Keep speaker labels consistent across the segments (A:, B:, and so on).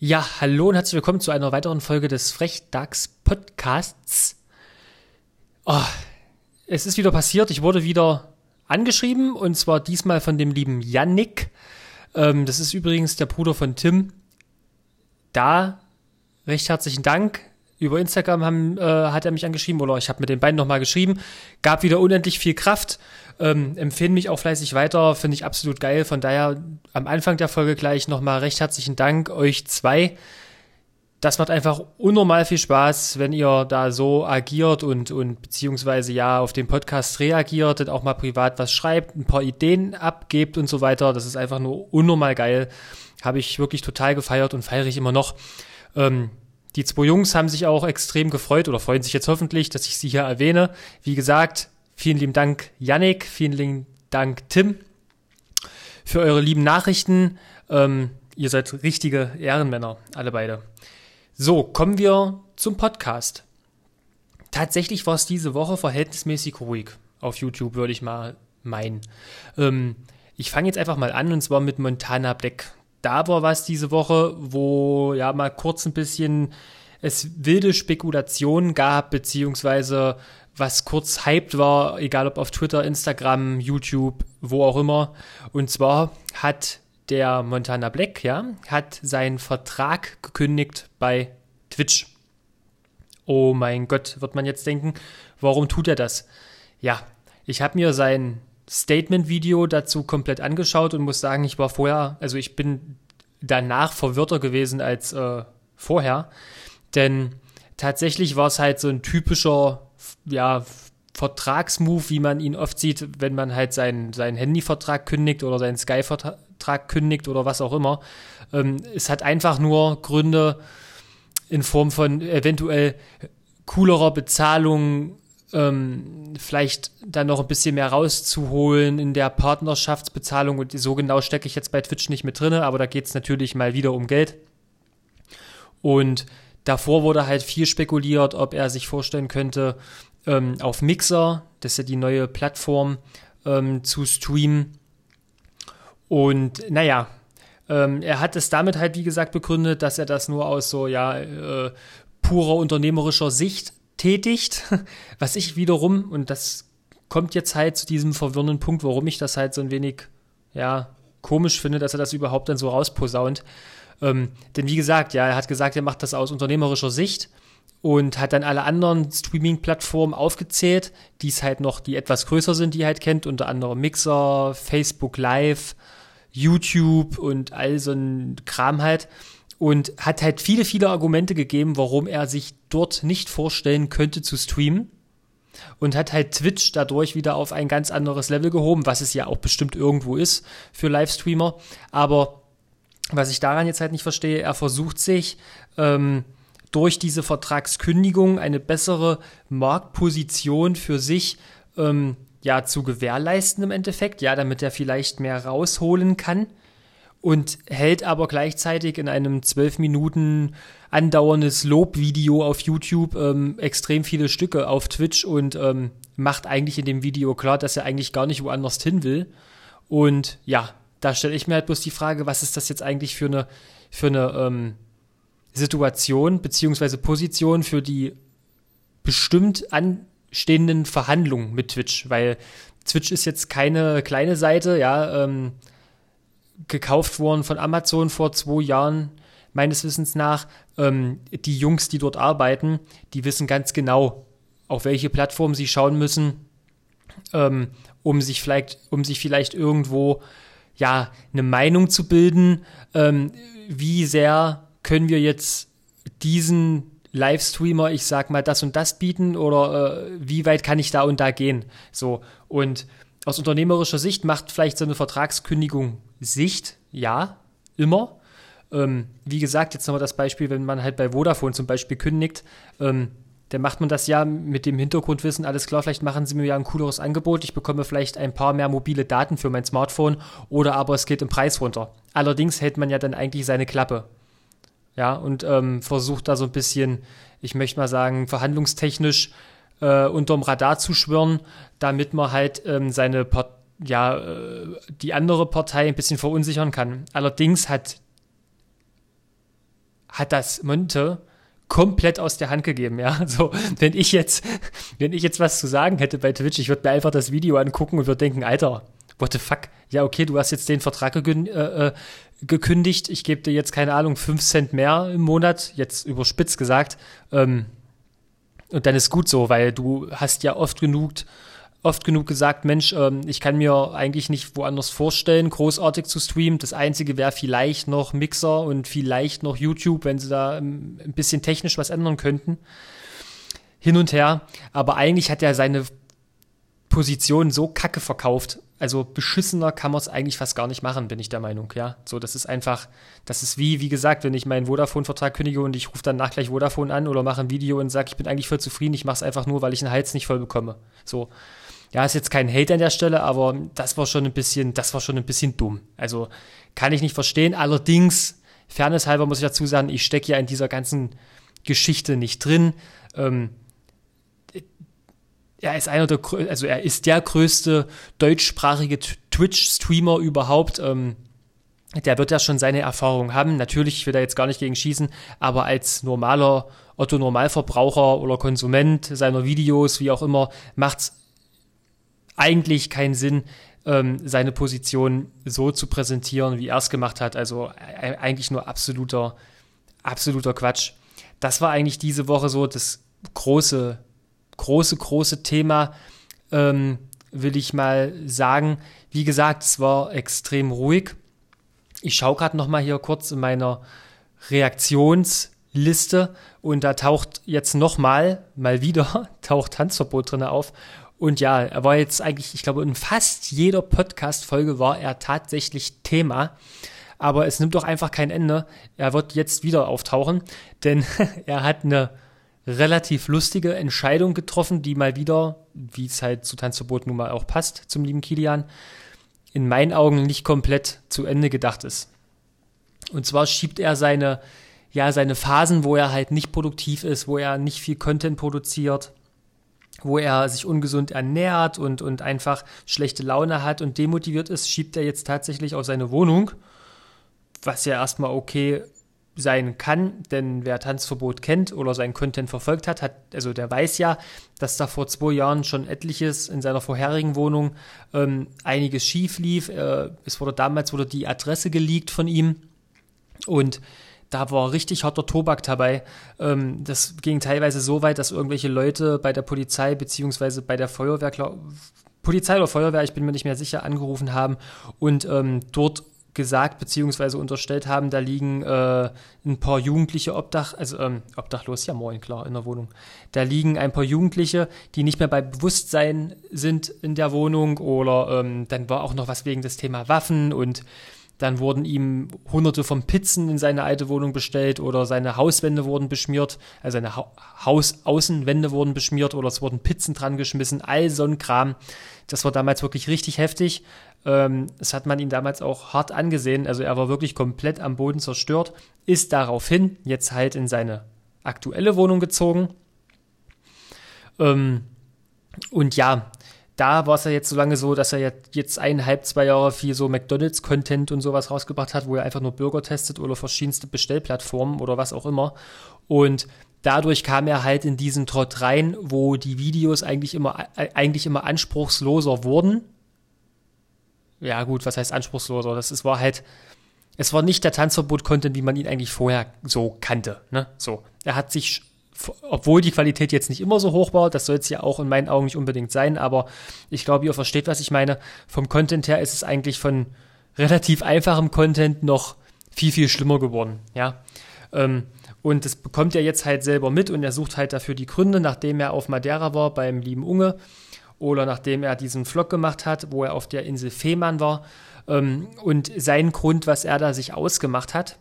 A: Ja, hallo und herzlich willkommen zu einer weiteren Folge des Frechdachs Podcasts. Oh, es ist wieder passiert, ich wurde wieder angeschrieben und zwar diesmal von dem lieben Yannick. Ähm, das ist übrigens der Bruder von Tim. Da recht herzlichen Dank. Über Instagram haben, äh, hat er mich angeschrieben oder ich habe mit den beiden nochmal geschrieben. Gab wieder unendlich viel Kraft. Ähm, empfehlen mich auch fleißig weiter, finde ich absolut geil. Von daher am Anfang der Folge gleich nochmal recht herzlichen Dank euch zwei. Das macht einfach unnormal viel Spaß, wenn ihr da so agiert und, und beziehungsweise ja auf den Podcast reagiert und auch mal privat was schreibt, ein paar Ideen abgebt und so weiter. Das ist einfach nur unnormal geil. Habe ich wirklich total gefeiert und feiere ich immer noch. Ähm, die zwei Jungs haben sich auch extrem gefreut oder freuen sich jetzt hoffentlich, dass ich sie hier erwähne. Wie gesagt, Vielen lieben Dank, Yannick. Vielen lieben Dank, Tim, für eure lieben Nachrichten. Ähm, ihr seid richtige Ehrenmänner, alle beide. So, kommen wir zum Podcast. Tatsächlich war es diese Woche verhältnismäßig ruhig auf YouTube, würde ich mal meinen. Ähm, ich fange jetzt einfach mal an und zwar mit Montana Black. Da war was diese Woche, wo ja mal kurz ein bisschen es wilde Spekulationen gab, beziehungsweise was kurz hyped war, egal ob auf Twitter, Instagram, YouTube, wo auch immer. Und zwar hat der Montana Black, ja, hat seinen Vertrag gekündigt bei Twitch. Oh mein Gott, wird man jetzt denken, warum tut er das? Ja, ich habe mir sein Statement-Video dazu komplett angeschaut und muss sagen, ich war vorher, also ich bin danach verwirrter gewesen als äh, vorher, denn tatsächlich war es halt so ein typischer ja, Vertragsmove, wie man ihn oft sieht, wenn man halt seinen, seinen Handyvertrag kündigt oder seinen Sky-Vertrag kündigt oder was auch immer. Ähm, es hat einfach nur Gründe in Form von eventuell coolerer Bezahlung, ähm, vielleicht dann noch ein bisschen mehr rauszuholen in der Partnerschaftsbezahlung. Und so genau stecke ich jetzt bei Twitch nicht mit drin, aber da geht es natürlich mal wieder um Geld. Und davor wurde halt viel spekuliert, ob er sich vorstellen könnte, ähm, auf Mixer, das ist ja die neue Plattform, ähm, zu streamen. Und naja, ähm, er hat es damit halt, wie gesagt, begründet, dass er das nur aus so, ja, äh, purer unternehmerischer Sicht tätigt, was ich wiederum, und das kommt jetzt halt zu diesem verwirrenden Punkt, warum ich das halt so ein wenig, ja, komisch finde, dass er das überhaupt dann so rausposaunt. Ähm, denn wie gesagt, ja, er hat gesagt, er macht das aus unternehmerischer Sicht und hat dann alle anderen Streaming-Plattformen aufgezählt, die es halt noch, die etwas größer sind, die er halt kennt, unter anderem Mixer, Facebook Live, YouTube und all so ein Kram halt. Und hat halt viele, viele Argumente gegeben, warum er sich dort nicht vorstellen könnte zu streamen. Und hat halt Twitch dadurch wieder auf ein ganz anderes Level gehoben, was es ja auch bestimmt irgendwo ist für Livestreamer. Aber was ich daran jetzt halt nicht verstehe, er versucht sich ähm, durch diese Vertragskündigung eine bessere Marktposition für sich ähm, ja zu gewährleisten im Endeffekt, ja, damit er vielleicht mehr rausholen kann und hält aber gleichzeitig in einem zwölf Minuten andauerndes Lobvideo auf YouTube ähm, extrem viele Stücke auf Twitch und ähm, macht eigentlich in dem Video klar, dass er eigentlich gar nicht woanders hin will. Und ja, da stelle ich mir halt bloß die Frage, was ist das jetzt eigentlich für eine, für eine ähm, Situation beziehungsweise Position für die bestimmt anstehenden Verhandlungen mit Twitch, weil Twitch ist jetzt keine kleine Seite, ja, ähm, gekauft worden von Amazon vor zwei Jahren, meines Wissens nach. Ähm, die Jungs, die dort arbeiten, die wissen ganz genau, auf welche Plattform sie schauen müssen, ähm, um sich vielleicht, um sich vielleicht irgendwo ja eine Meinung zu bilden, ähm, wie sehr können wir jetzt diesen Livestreamer, ich sag mal, das und das bieten oder äh, wie weit kann ich da und da gehen? So, und aus unternehmerischer Sicht macht vielleicht so eine Vertragskündigung Sicht, ja, immer. Ähm, wie gesagt, jetzt nochmal das Beispiel, wenn man halt bei Vodafone zum Beispiel kündigt, ähm, dann macht man das ja mit dem Hintergrundwissen, alles klar, vielleicht machen sie mir ja ein cooleres Angebot, ich bekomme vielleicht ein paar mehr mobile Daten für mein Smartphone oder aber es geht im Preis runter. Allerdings hält man ja dann eigentlich seine Klappe ja, und ähm, versucht da so ein bisschen, ich möchte mal sagen, verhandlungstechnisch äh, unterm Radar zu schwören, damit man halt ähm, seine Part ja, äh, die andere Partei ein bisschen verunsichern kann. Allerdings hat hat das Monte komplett aus der Hand gegeben, ja. So, wenn ich jetzt, wenn ich jetzt was zu sagen hätte bei Twitch, ich würde mir einfach das Video angucken und würde denken, Alter, what the fuck? Ja, okay, du hast jetzt den Vertrag gekündigt, äh, äh, gekündigt. ich gebe dir jetzt, keine Ahnung, 5 Cent mehr im Monat, jetzt überspitzt gesagt. Ähm, und dann ist gut so, weil du hast ja oft genug oft genug gesagt, Mensch, ähm, ich kann mir eigentlich nicht woanders vorstellen, großartig zu streamen. Das Einzige wäre vielleicht noch Mixer und vielleicht noch YouTube, wenn sie da ähm, ein bisschen technisch was ändern könnten. Hin und her. Aber eigentlich hat er seine Position so kacke verkauft. Also beschissener kann man es eigentlich fast gar nicht machen, bin ich der Meinung, ja. So, das ist einfach, das ist wie, wie gesagt, wenn ich meinen Vodafone-Vertrag kündige und ich rufe dann nach gleich Vodafone an oder mache ein Video und sage, ich bin eigentlich voll zufrieden, ich mache es einfach nur, weil ich den Hals nicht voll bekomme. So, ja, ist jetzt kein Hate an der Stelle, aber das war schon ein bisschen, das war schon ein bisschen dumm. Also kann ich nicht verstehen. Allerdings, fairnesshalber muss ich dazu sagen, ich stecke ja in dieser ganzen Geschichte nicht drin. Ähm, er ist einer der, also er ist der größte deutschsprachige Twitch-Streamer überhaupt. Ähm, der wird ja schon seine Erfahrungen haben. Natürlich, ich will da jetzt gar nicht gegen schießen, aber als normaler Otto-Normalverbraucher oder Konsument seiner Videos, wie auch immer, macht's eigentlich keinen Sinn, ähm, seine Position so zu präsentieren, wie er es gemacht hat. Also äh, eigentlich nur absoluter, absoluter Quatsch. Das war eigentlich diese Woche so das große, große, große Thema, ähm, will ich mal sagen. Wie gesagt, es war extrem ruhig. Ich schaue gerade noch mal hier kurz in meiner Reaktionsliste und da taucht jetzt noch mal, mal wieder, taucht Tanzverbot drin auf und ja, er war jetzt eigentlich, ich glaube, in fast jeder Podcast-Folge war er tatsächlich Thema. Aber es nimmt doch einfach kein Ende. Er wird jetzt wieder auftauchen, denn er hat eine relativ lustige Entscheidung getroffen, die mal wieder, wie es halt zu Tanzverbot nun mal auch passt, zum lieben Kilian, in meinen Augen nicht komplett zu Ende gedacht ist. Und zwar schiebt er seine, ja, seine Phasen, wo er halt nicht produktiv ist, wo er nicht viel Content produziert, wo er sich ungesund ernährt und, und einfach schlechte Laune hat und demotiviert ist, schiebt er jetzt tatsächlich auf seine Wohnung, was ja erstmal okay sein kann, denn wer Tanzverbot kennt oder seinen Content verfolgt hat, hat, also der weiß ja, dass da vor zwei Jahren schon etliches in seiner vorherigen Wohnung ähm, einiges schief lief. Äh, es wurde damals wurde die Adresse geleakt von ihm und da war richtig harter Tobak dabei. Ähm, das ging teilweise so weit, dass irgendwelche Leute bei der Polizei beziehungsweise bei der Feuerwehr, Polizei oder Feuerwehr, ich bin mir nicht mehr sicher, angerufen haben und ähm, dort gesagt beziehungsweise unterstellt haben, da liegen äh, ein paar Jugendliche Obdach, also ähm, obdachlos, ja moin, klar, in der Wohnung. Da liegen ein paar Jugendliche, die nicht mehr bei Bewusstsein sind in der Wohnung oder ähm, dann war auch noch was wegen des Thema Waffen und dann wurden ihm hunderte von Pizzen in seine alte Wohnung bestellt oder seine Hauswände wurden beschmiert, also seine ha Hausaußenwände wurden beschmiert oder es wurden Pizzen dran geschmissen, all so ein Kram. Das war damals wirklich richtig heftig. Ähm, das hat man ihn damals auch hart angesehen. Also er war wirklich komplett am Boden zerstört, ist daraufhin jetzt halt in seine aktuelle Wohnung gezogen. Ähm, und ja, da war es ja jetzt so lange so, dass er jetzt eineinhalb, zwei Jahre viel so McDonalds-Content und sowas rausgebracht hat, wo er einfach nur Burger testet oder verschiedenste Bestellplattformen oder was auch immer. Und dadurch kam er halt in diesen Trott rein, wo die Videos eigentlich immer, äh, eigentlich immer anspruchsloser wurden. Ja, gut, was heißt anspruchsloser? Das ist, war halt, es war nicht der Tanzverbot-Content, wie man ihn eigentlich vorher so kannte. Ne? So. Er hat sich obwohl die Qualität jetzt nicht immer so hoch war, das soll es ja auch in meinen Augen nicht unbedingt sein, aber ich glaube, ihr versteht, was ich meine. Vom Content her ist es eigentlich von relativ einfachem Content noch viel, viel schlimmer geworden, ja. Ähm, und das bekommt er jetzt halt selber mit und er sucht halt dafür die Gründe, nachdem er auf Madeira war beim lieben Unge oder nachdem er diesen Vlog gemacht hat, wo er auf der Insel Fehmarn war. Ähm, und sein Grund, was er da sich ausgemacht hat,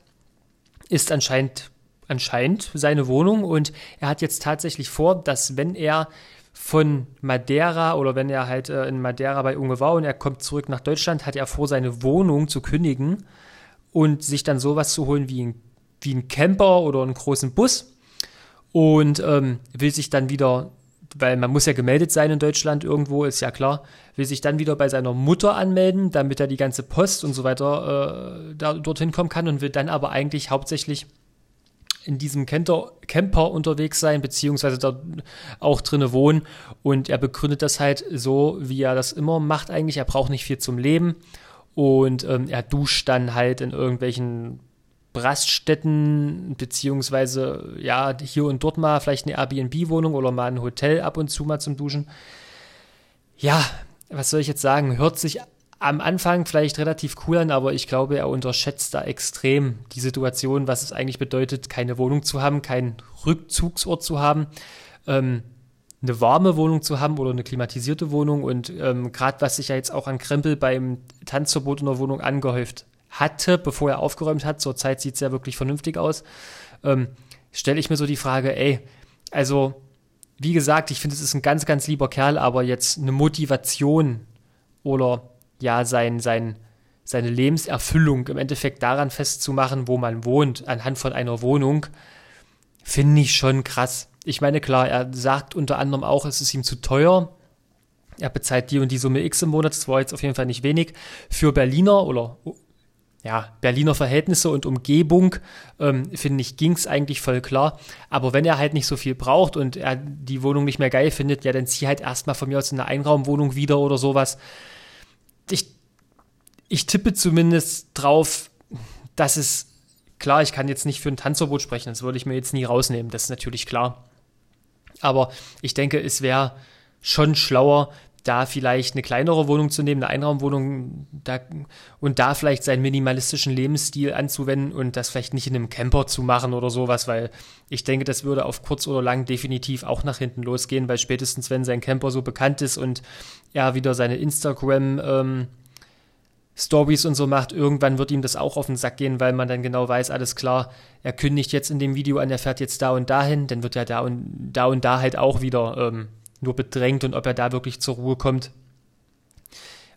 A: ist anscheinend anscheinend seine Wohnung. Und er hat jetzt tatsächlich vor, dass wenn er von Madeira oder wenn er halt äh, in Madeira bei Unge war und er kommt zurück nach Deutschland, hat er vor, seine Wohnung zu kündigen und sich dann sowas zu holen wie ein, wie ein Camper oder einen großen Bus. Und ähm, will sich dann wieder, weil man muss ja gemeldet sein in Deutschland irgendwo, ist ja klar, will sich dann wieder bei seiner Mutter anmelden, damit er die ganze Post und so weiter äh, da, dorthin kommen kann und will dann aber eigentlich hauptsächlich in diesem Camper, Camper unterwegs sein, beziehungsweise dort auch drinne wohnen. Und er begründet das halt so, wie er das immer macht eigentlich. Er braucht nicht viel zum Leben. Und ähm, er duscht dann halt in irgendwelchen Raststätten, beziehungsweise ja, hier und dort mal vielleicht eine Airbnb-Wohnung oder mal ein Hotel ab und zu mal zum Duschen. Ja, was soll ich jetzt sagen? Hört sich am Anfang vielleicht relativ cool an, aber ich glaube, er unterschätzt da extrem die Situation, was es eigentlich bedeutet, keine Wohnung zu haben, keinen Rückzugsort zu haben, ähm, eine warme Wohnung zu haben oder eine klimatisierte Wohnung. Und ähm, gerade was sich ja jetzt auch an Krempel beim Tanzverbot in der Wohnung angehäuft hatte, bevor er aufgeräumt hat, zurzeit sieht es ja wirklich vernünftig aus, ähm, stelle ich mir so die Frage, ey, also wie gesagt, ich finde, es ist ein ganz, ganz lieber Kerl, aber jetzt eine Motivation oder ja, sein, sein, seine Lebenserfüllung im Endeffekt daran festzumachen, wo man wohnt, anhand von einer Wohnung, finde ich schon krass. Ich meine, klar, er sagt unter anderem auch, es ist ihm zu teuer. Er bezahlt die und die Summe X im Monat, das war jetzt auf jeden Fall nicht wenig. Für Berliner oder ja, Berliner Verhältnisse und Umgebung, ähm, finde ich, ging es eigentlich voll klar. Aber wenn er halt nicht so viel braucht und er die Wohnung nicht mehr geil findet, ja, dann zieh halt erstmal von mir aus in eine Einraumwohnung wieder oder sowas ich, ich tippe zumindest drauf, dass es, klar, ich kann jetzt nicht für ein Tanzverbot sprechen, das würde ich mir jetzt nie rausnehmen, das ist natürlich klar. Aber ich denke, es wäre schon schlauer, da vielleicht eine kleinere Wohnung zu nehmen, eine Einraumwohnung da, und da vielleicht seinen minimalistischen Lebensstil anzuwenden und das vielleicht nicht in einem Camper zu machen oder sowas, weil ich denke, das würde auf kurz oder lang definitiv auch nach hinten losgehen, weil spätestens wenn sein Camper so bekannt ist und er wieder seine Instagram ähm, Stories und so macht, irgendwann wird ihm das auch auf den Sack gehen, weil man dann genau weiß, alles klar, er kündigt jetzt in dem Video an, er fährt jetzt da und dahin, dann wird er da und da und da halt auch wieder ähm, nur bedrängt und ob er da wirklich zur Ruhe kommt,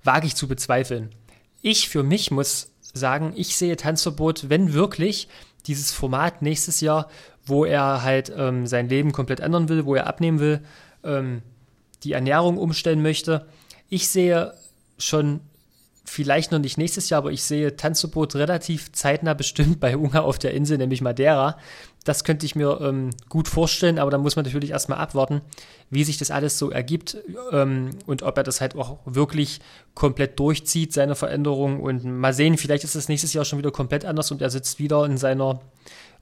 A: wage ich zu bezweifeln. Ich für mich muss sagen, ich sehe Tanzverbot, wenn wirklich dieses Format nächstes Jahr, wo er halt ähm, sein Leben komplett ändern will, wo er abnehmen will, ähm, die Ernährung umstellen möchte. Ich sehe schon vielleicht noch nicht nächstes Jahr, aber ich sehe Tanzverbot relativ zeitnah bestimmt bei Ungar auf der Insel, nämlich Madeira. Das könnte ich mir ähm, gut vorstellen, aber da muss man natürlich erstmal abwarten, wie sich das alles so ergibt ähm, und ob er das halt auch wirklich komplett durchzieht, seine Veränderung. Und mal sehen, vielleicht ist es nächstes Jahr schon wieder komplett anders und er sitzt wieder in seiner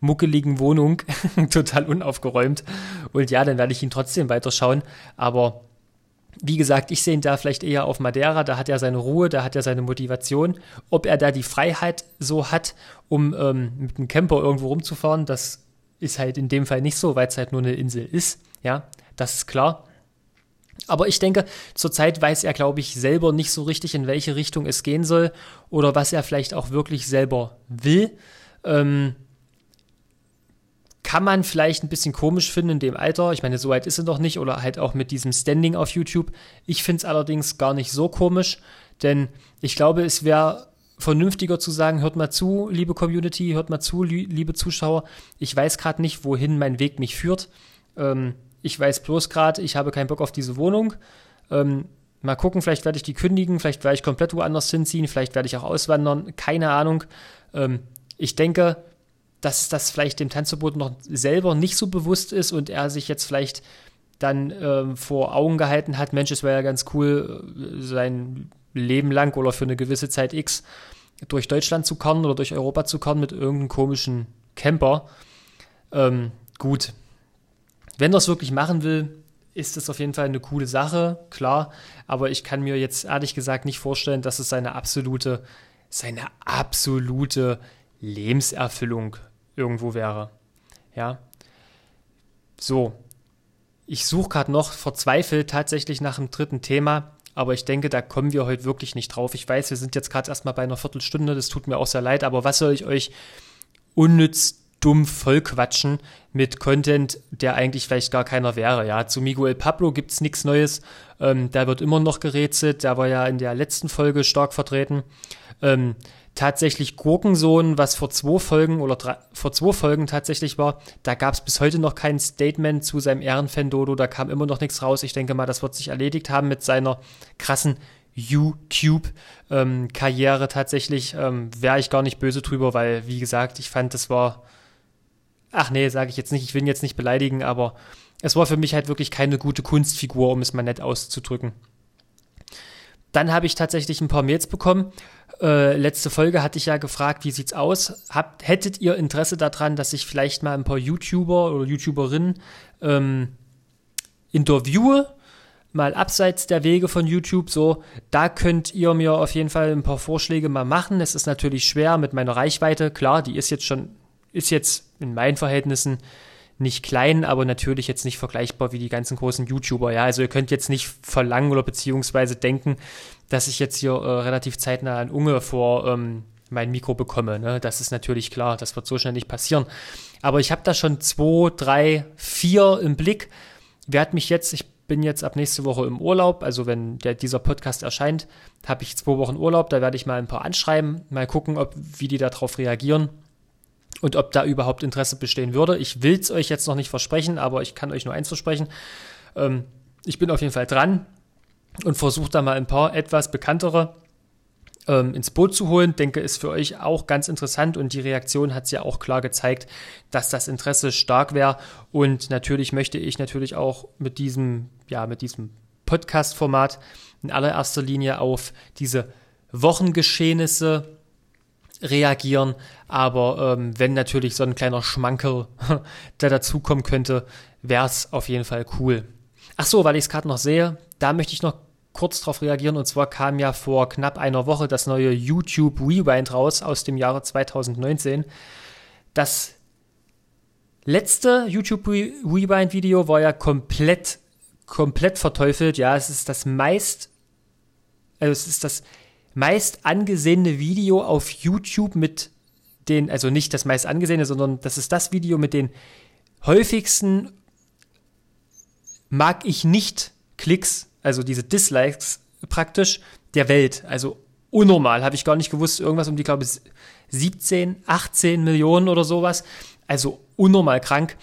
A: muckeligen Wohnung, total unaufgeräumt. Und ja, dann werde ich ihn trotzdem weiterschauen, aber wie gesagt, ich sehe ihn da vielleicht eher auf Madeira, da hat er seine Ruhe, da hat er seine Motivation. Ob er da die Freiheit so hat, um ähm, mit einem Camper irgendwo rumzufahren, das ist halt in dem Fall nicht so, weil es halt nur eine Insel ist. Ja, das ist klar. Aber ich denke, zurzeit weiß er, glaube ich, selber nicht so richtig, in welche Richtung es gehen soll oder was er vielleicht auch wirklich selber will. Ähm, kann man vielleicht ein bisschen komisch finden in dem Alter. Ich meine, so weit ist er noch nicht oder halt auch mit diesem Standing auf YouTube. Ich finde es allerdings gar nicht so komisch, denn ich glaube, es wäre vernünftiger zu sagen, hört mal zu, liebe Community, hört mal zu, liebe Zuschauer. Ich weiß gerade nicht, wohin mein Weg mich führt. Ähm, ich weiß bloß gerade, ich habe keinen Bock auf diese Wohnung. Ähm, mal gucken, vielleicht werde ich die kündigen, vielleicht werde ich komplett woanders hinziehen, vielleicht werde ich auch auswandern, keine Ahnung. Ähm, ich denke, dass das vielleicht dem Tanzverbot noch selber nicht so bewusst ist und er sich jetzt vielleicht dann ähm, vor Augen gehalten hat, Mensch, es wäre ja ganz cool, äh, sein Leben lang oder für eine gewisse Zeit X durch Deutschland zu kommen oder durch Europa zu kommen mit irgendeinem komischen Camper. Ähm, gut, wenn es wirklich machen will, ist das auf jeden Fall eine coole Sache, klar. Aber ich kann mir jetzt ehrlich gesagt nicht vorstellen, dass es seine absolute, seine absolute Lebenserfüllung irgendwo wäre. Ja. So. Ich suche gerade noch verzweifelt tatsächlich nach einem dritten Thema, aber ich denke, da kommen wir heute wirklich nicht drauf. Ich weiß, wir sind jetzt gerade erstmal bei einer Viertelstunde, das tut mir auch sehr leid, aber was soll ich euch unnütz dumm vollquatschen mit Content, der eigentlich vielleicht gar keiner wäre. Ja, zu Miguel Pablo gibt es nichts Neues. Ähm, da wird immer noch gerätselt. Der war ja in der letzten Folge stark vertreten. Ähm, tatsächlich Gurkensohn, was vor zwei Folgen oder drei, vor zwei Folgen tatsächlich war, da gab es bis heute noch kein Statement zu seinem Ehrenfan Dodo, da kam immer noch nichts raus. Ich denke mal, das wird sich erledigt haben mit seiner krassen YouTube-Karriere ähm, tatsächlich. Ähm, Wäre ich gar nicht böse drüber, weil, wie gesagt, ich fand, das war ach nee, sage ich jetzt nicht, ich will ihn jetzt nicht beleidigen, aber es war für mich halt wirklich keine gute Kunstfigur, um es mal nett auszudrücken. Dann habe ich tatsächlich ein paar Mails bekommen. Äh, letzte Folge hatte ich ja gefragt, wie sieht's aus? Habt, hättet ihr Interesse daran, dass ich vielleicht mal ein paar YouTuber oder YouTuberinnen ähm, interviewe? Mal abseits der Wege von YouTube, so, da könnt ihr mir auf jeden Fall ein paar Vorschläge mal machen. Es ist natürlich schwer mit meiner Reichweite. Klar, die ist jetzt schon, ist jetzt in meinen Verhältnissen nicht klein, aber natürlich jetzt nicht vergleichbar wie die ganzen großen YouTuber. Ja, also ihr könnt jetzt nicht verlangen oder beziehungsweise denken, dass ich jetzt hier äh, relativ zeitnah ein Unge vor ähm, mein Mikro bekomme. Ne? Das ist natürlich klar, das wird so schnell nicht passieren. Aber ich habe da schon zwei, drei, vier im Blick. Wer mich jetzt, ich bin jetzt ab nächste Woche im Urlaub, also wenn der, dieser Podcast erscheint, habe ich zwei Wochen Urlaub, da werde ich mal ein paar anschreiben, mal gucken, ob, wie die darauf reagieren und ob da überhaupt Interesse bestehen würde. Ich will es euch jetzt noch nicht versprechen, aber ich kann euch nur eins versprechen. Ähm, ich bin auf jeden Fall dran und versuche da mal ein paar etwas bekanntere ähm, ins Boot zu holen. Denke, ist für euch auch ganz interessant und die Reaktion hat es ja auch klar gezeigt, dass das Interesse stark wäre. Und natürlich möchte ich natürlich auch mit diesem, ja, mit diesem Podcast-Format in allererster Linie auf diese Wochengeschehnisse reagieren. Aber ähm, wenn natürlich so ein kleiner Schmankel da dazukommen könnte, wäre es auf jeden Fall cool. Ach so, weil ich es gerade noch sehe, da möchte ich noch kurz drauf reagieren. Und zwar kam ja vor knapp einer Woche das neue YouTube Rewind raus aus dem Jahre 2019. Das letzte YouTube Rewind Video war ja komplett, komplett verteufelt. Ja, es ist das meist, also es ist das meist angesehene Video auf YouTube mit den, also nicht das meist angesehene, sondern das ist das Video mit den häufigsten mag ich nicht Klicks, also diese Dislikes praktisch der Welt. Also unnormal, habe ich gar nicht gewusst, irgendwas um die, glaube ich, 17, 18 Millionen oder sowas. Also unnormal krank.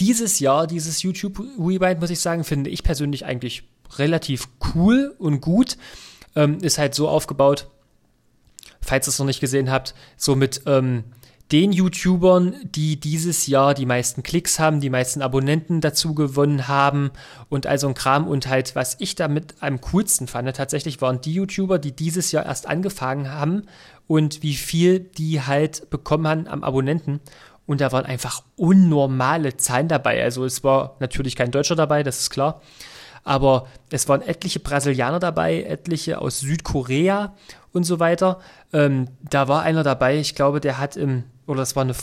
A: Dieses Jahr, dieses YouTube Rewind, muss ich sagen, finde ich persönlich eigentlich relativ cool und gut ähm, ist halt so aufgebaut, falls ihr es noch nicht gesehen habt, so mit ähm, den YouTubern, die dieses Jahr die meisten Klicks haben, die meisten Abonnenten dazu gewonnen haben und also ein Kram. Und halt, was ich damit am coolsten fand, tatsächlich waren die YouTuber, die dieses Jahr erst angefangen haben und wie viel die halt bekommen haben am Abonnenten. Und da waren einfach unnormale Zahlen dabei. Also es war natürlich kein Deutscher dabei, das ist klar aber es waren etliche Brasilianer dabei, etliche aus Südkorea und so weiter. Ähm, da war einer dabei, ich glaube, der hat im, oder das war eine,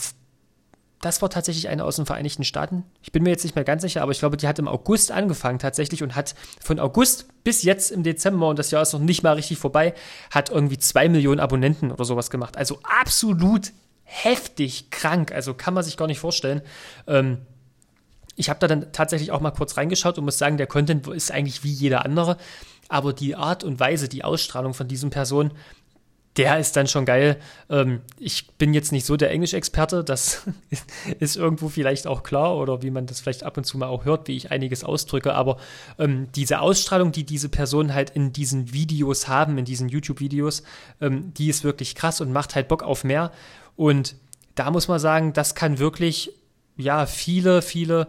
A: das war tatsächlich einer aus den Vereinigten Staaten. Ich bin mir jetzt nicht mehr ganz sicher, aber ich glaube, die hat im August angefangen tatsächlich und hat von August bis jetzt im Dezember, und das Jahr ist noch nicht mal richtig vorbei, hat irgendwie zwei Millionen Abonnenten oder sowas gemacht. Also absolut heftig krank. Also kann man sich gar nicht vorstellen. Ähm, ich habe da dann tatsächlich auch mal kurz reingeschaut und muss sagen, der Content ist eigentlich wie jeder andere, aber die Art und Weise, die Ausstrahlung von diesen Personen, der ist dann schon geil. Ähm, ich bin jetzt nicht so der Englischexperte, das ist irgendwo vielleicht auch klar oder wie man das vielleicht ab und zu mal auch hört, wie ich einiges ausdrücke, aber ähm, diese Ausstrahlung, die diese Personen halt in diesen Videos haben, in diesen YouTube-Videos, ähm, die ist wirklich krass und macht halt Bock auf mehr. Und da muss man sagen, das kann wirklich ja, viele, viele,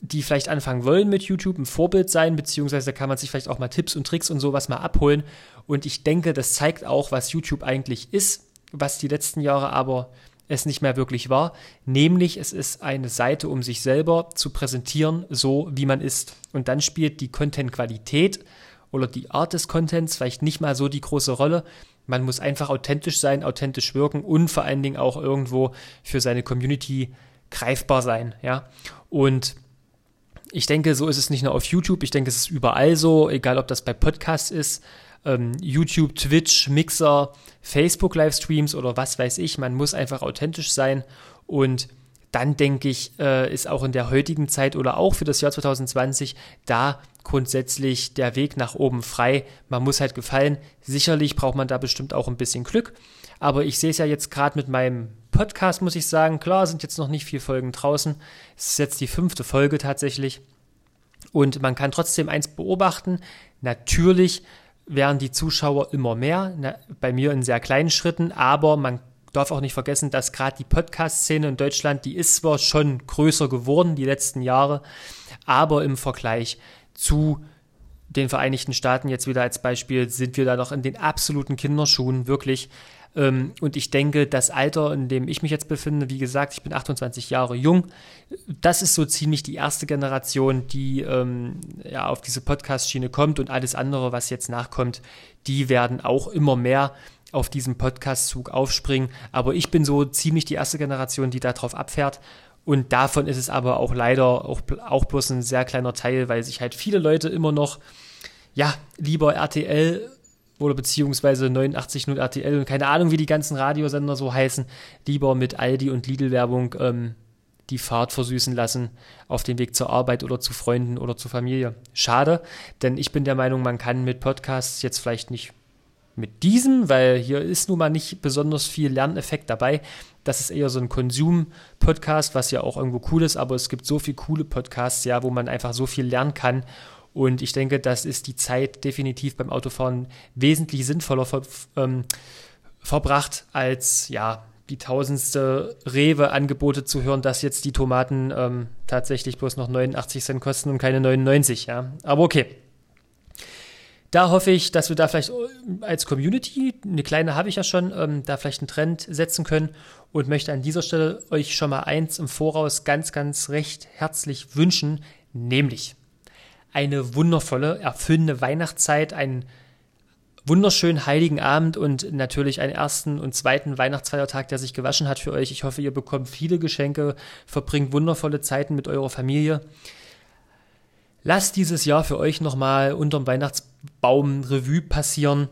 A: die vielleicht anfangen wollen mit YouTube, ein Vorbild sein, beziehungsweise kann man sich vielleicht auch mal Tipps und Tricks und sowas mal abholen. Und ich denke, das zeigt auch, was YouTube eigentlich ist, was die letzten Jahre aber es nicht mehr wirklich war, nämlich es ist eine Seite, um sich selber zu präsentieren, so wie man ist. Und dann spielt die Content-Qualität oder die Art des Contents vielleicht nicht mal so die große Rolle. Man muss einfach authentisch sein, authentisch wirken und vor allen Dingen auch irgendwo für seine Community greifbar sein, ja. Und ich denke, so ist es nicht nur auf YouTube, ich denke, es ist überall so, egal ob das bei Podcasts ist, ähm, YouTube, Twitch, Mixer, Facebook Livestreams oder was weiß ich, man muss einfach authentisch sein und dann denke ich, äh, ist auch in der heutigen Zeit oder auch für das Jahr 2020 da grundsätzlich der Weg nach oben frei. Man muss halt gefallen. Sicherlich braucht man da bestimmt auch ein bisschen Glück. Aber ich sehe es ja jetzt gerade mit meinem Podcast, muss ich sagen. Klar, sind jetzt noch nicht vier Folgen draußen. Es ist jetzt die fünfte Folge tatsächlich. Und man kann trotzdem eins beobachten. Natürlich werden die Zuschauer immer mehr, na, bei mir in sehr kleinen Schritten, aber man darf auch nicht vergessen, dass gerade die Podcast-Szene in Deutschland, die ist zwar schon größer geworden die letzten Jahre, aber im Vergleich zu den Vereinigten Staaten jetzt wieder als Beispiel sind wir da noch in den absoluten Kinderschuhen, wirklich. Ähm, und ich denke, das Alter, in dem ich mich jetzt befinde, wie gesagt, ich bin 28 Jahre jung, das ist so ziemlich die erste Generation, die ähm, ja, auf diese Podcast-Schiene kommt und alles andere, was jetzt nachkommt, die werden auch immer mehr auf diesen Podcast-Zug aufspringen. Aber ich bin so ziemlich die erste Generation, die darauf abfährt. Und davon ist es aber auch leider auch, auch bloß ein sehr kleiner Teil, weil sich halt viele Leute immer noch, ja, lieber RTL oder beziehungsweise 89.0 RTL und keine Ahnung, wie die ganzen Radiosender so heißen, lieber mit Aldi und Lidl-Werbung ähm, die Fahrt versüßen lassen auf dem Weg zur Arbeit oder zu Freunden oder zur Familie. Schade, denn ich bin der Meinung, man kann mit Podcasts jetzt vielleicht nicht mit diesem, weil hier ist nun mal nicht besonders viel Lerneffekt dabei. Das ist eher so ein Konsum-Podcast, was ja auch irgendwo cool ist, aber es gibt so viele coole Podcasts, ja, wo man einfach so viel lernen kann. Und ich denke, das ist die Zeit definitiv beim Autofahren wesentlich sinnvoller ver ähm, verbracht, als ja, die tausendste Rewe-Angebote zu hören, dass jetzt die Tomaten ähm, tatsächlich bloß noch 89 Cent kosten und keine 99, ja. Aber okay. Da hoffe ich, dass wir da vielleicht äh, als Community, eine kleine habe ich ja schon, ähm, da vielleicht einen Trend setzen können und möchte an dieser Stelle euch schon mal eins im Voraus ganz, ganz recht herzlich wünschen, nämlich eine wundervolle, erfüllende Weihnachtszeit, einen wunderschönen heiligen Abend und natürlich einen ersten und zweiten Weihnachtsfeiertag, der sich gewaschen hat für euch. Ich hoffe, ihr bekommt viele Geschenke, verbringt wundervolle Zeiten mit eurer Familie. Lasst dieses Jahr für euch nochmal unterm Weihnachtsbaum Revue passieren.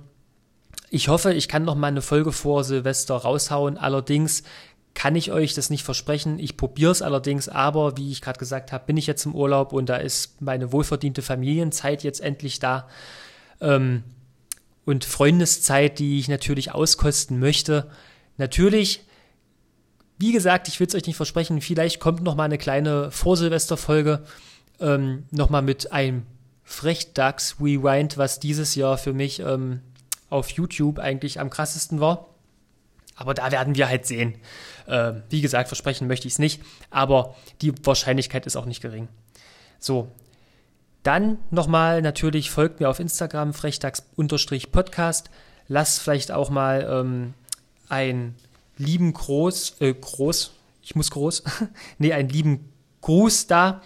A: Ich hoffe, ich kann noch mal eine Folge vor Silvester raushauen. Allerdings kann ich euch das nicht versprechen. Ich probiere es allerdings, aber wie ich gerade gesagt habe, bin ich jetzt im Urlaub und da ist meine wohlverdiente Familienzeit jetzt endlich da. Ähm, und Freundeszeit, die ich natürlich auskosten möchte. Natürlich, wie gesagt, ich will es euch nicht versprechen, vielleicht kommt noch mal eine kleine Vorsilvesterfolge ähm, noch mal mit einem Frechdachs Rewind, was dieses Jahr für mich ähm, auf YouTube eigentlich am krassesten war. Aber da werden wir halt sehen. Äh, wie gesagt, versprechen möchte ich es nicht, aber die Wahrscheinlichkeit ist auch nicht gering. So, dann nochmal natürlich folgt mir auf Instagram frechdachs-podcast. Lasst vielleicht auch mal ähm, einen lieben Groß, äh, Groß, ich muss groß, nee, einen lieben Gruß da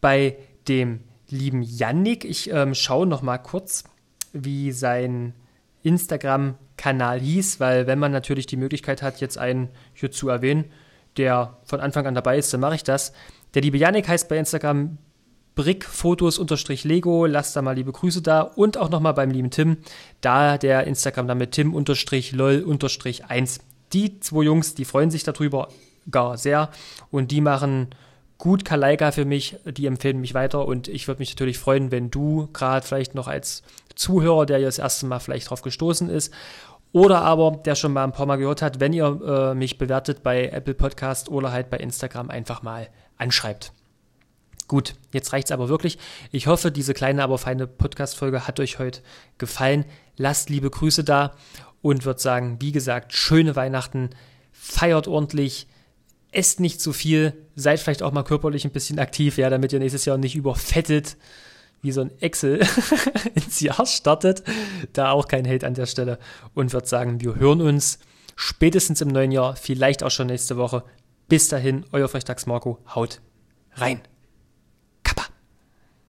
A: bei dem lieben Yannick. Ich ähm, schaue nochmal kurz, wie sein Instagram-Kanal hieß, weil wenn man natürlich die Möglichkeit hat, jetzt einen hier zu erwähnen, der von Anfang an dabei ist, dann mache ich das. Der liebe Yannick heißt bei Instagram brickfotos-lego, lasst da mal liebe Grüße da und auch nochmal beim lieben Tim, da der Instagram damit tim-lol-1. Die zwei Jungs, die freuen sich darüber gar sehr und die machen gut Kalaika für mich, die empfehlen mich weiter und ich würde mich natürlich freuen, wenn du gerade vielleicht noch als Zuhörer, der ja das erste Mal vielleicht drauf gestoßen ist, oder aber der schon mal ein paar Mal gehört hat, wenn ihr äh, mich bewertet bei Apple Podcast oder halt bei Instagram einfach mal anschreibt. Gut, jetzt reicht's aber wirklich. Ich hoffe, diese kleine, aber feine Podcast-Folge hat euch heute gefallen. Lasst liebe Grüße da und würde sagen, wie gesagt, schöne Weihnachten, feiert ordentlich, esst nicht zu viel, seid vielleicht auch mal körperlich ein bisschen aktiv, ja, damit ihr nächstes Jahr nicht überfettet wie so ein Excel ins Jahr startet. Da auch kein Hate an der Stelle und würde sagen, wir hören uns spätestens im neuen Jahr, vielleicht auch schon nächste Woche. Bis dahin, euer Frechtags Marco, haut rein.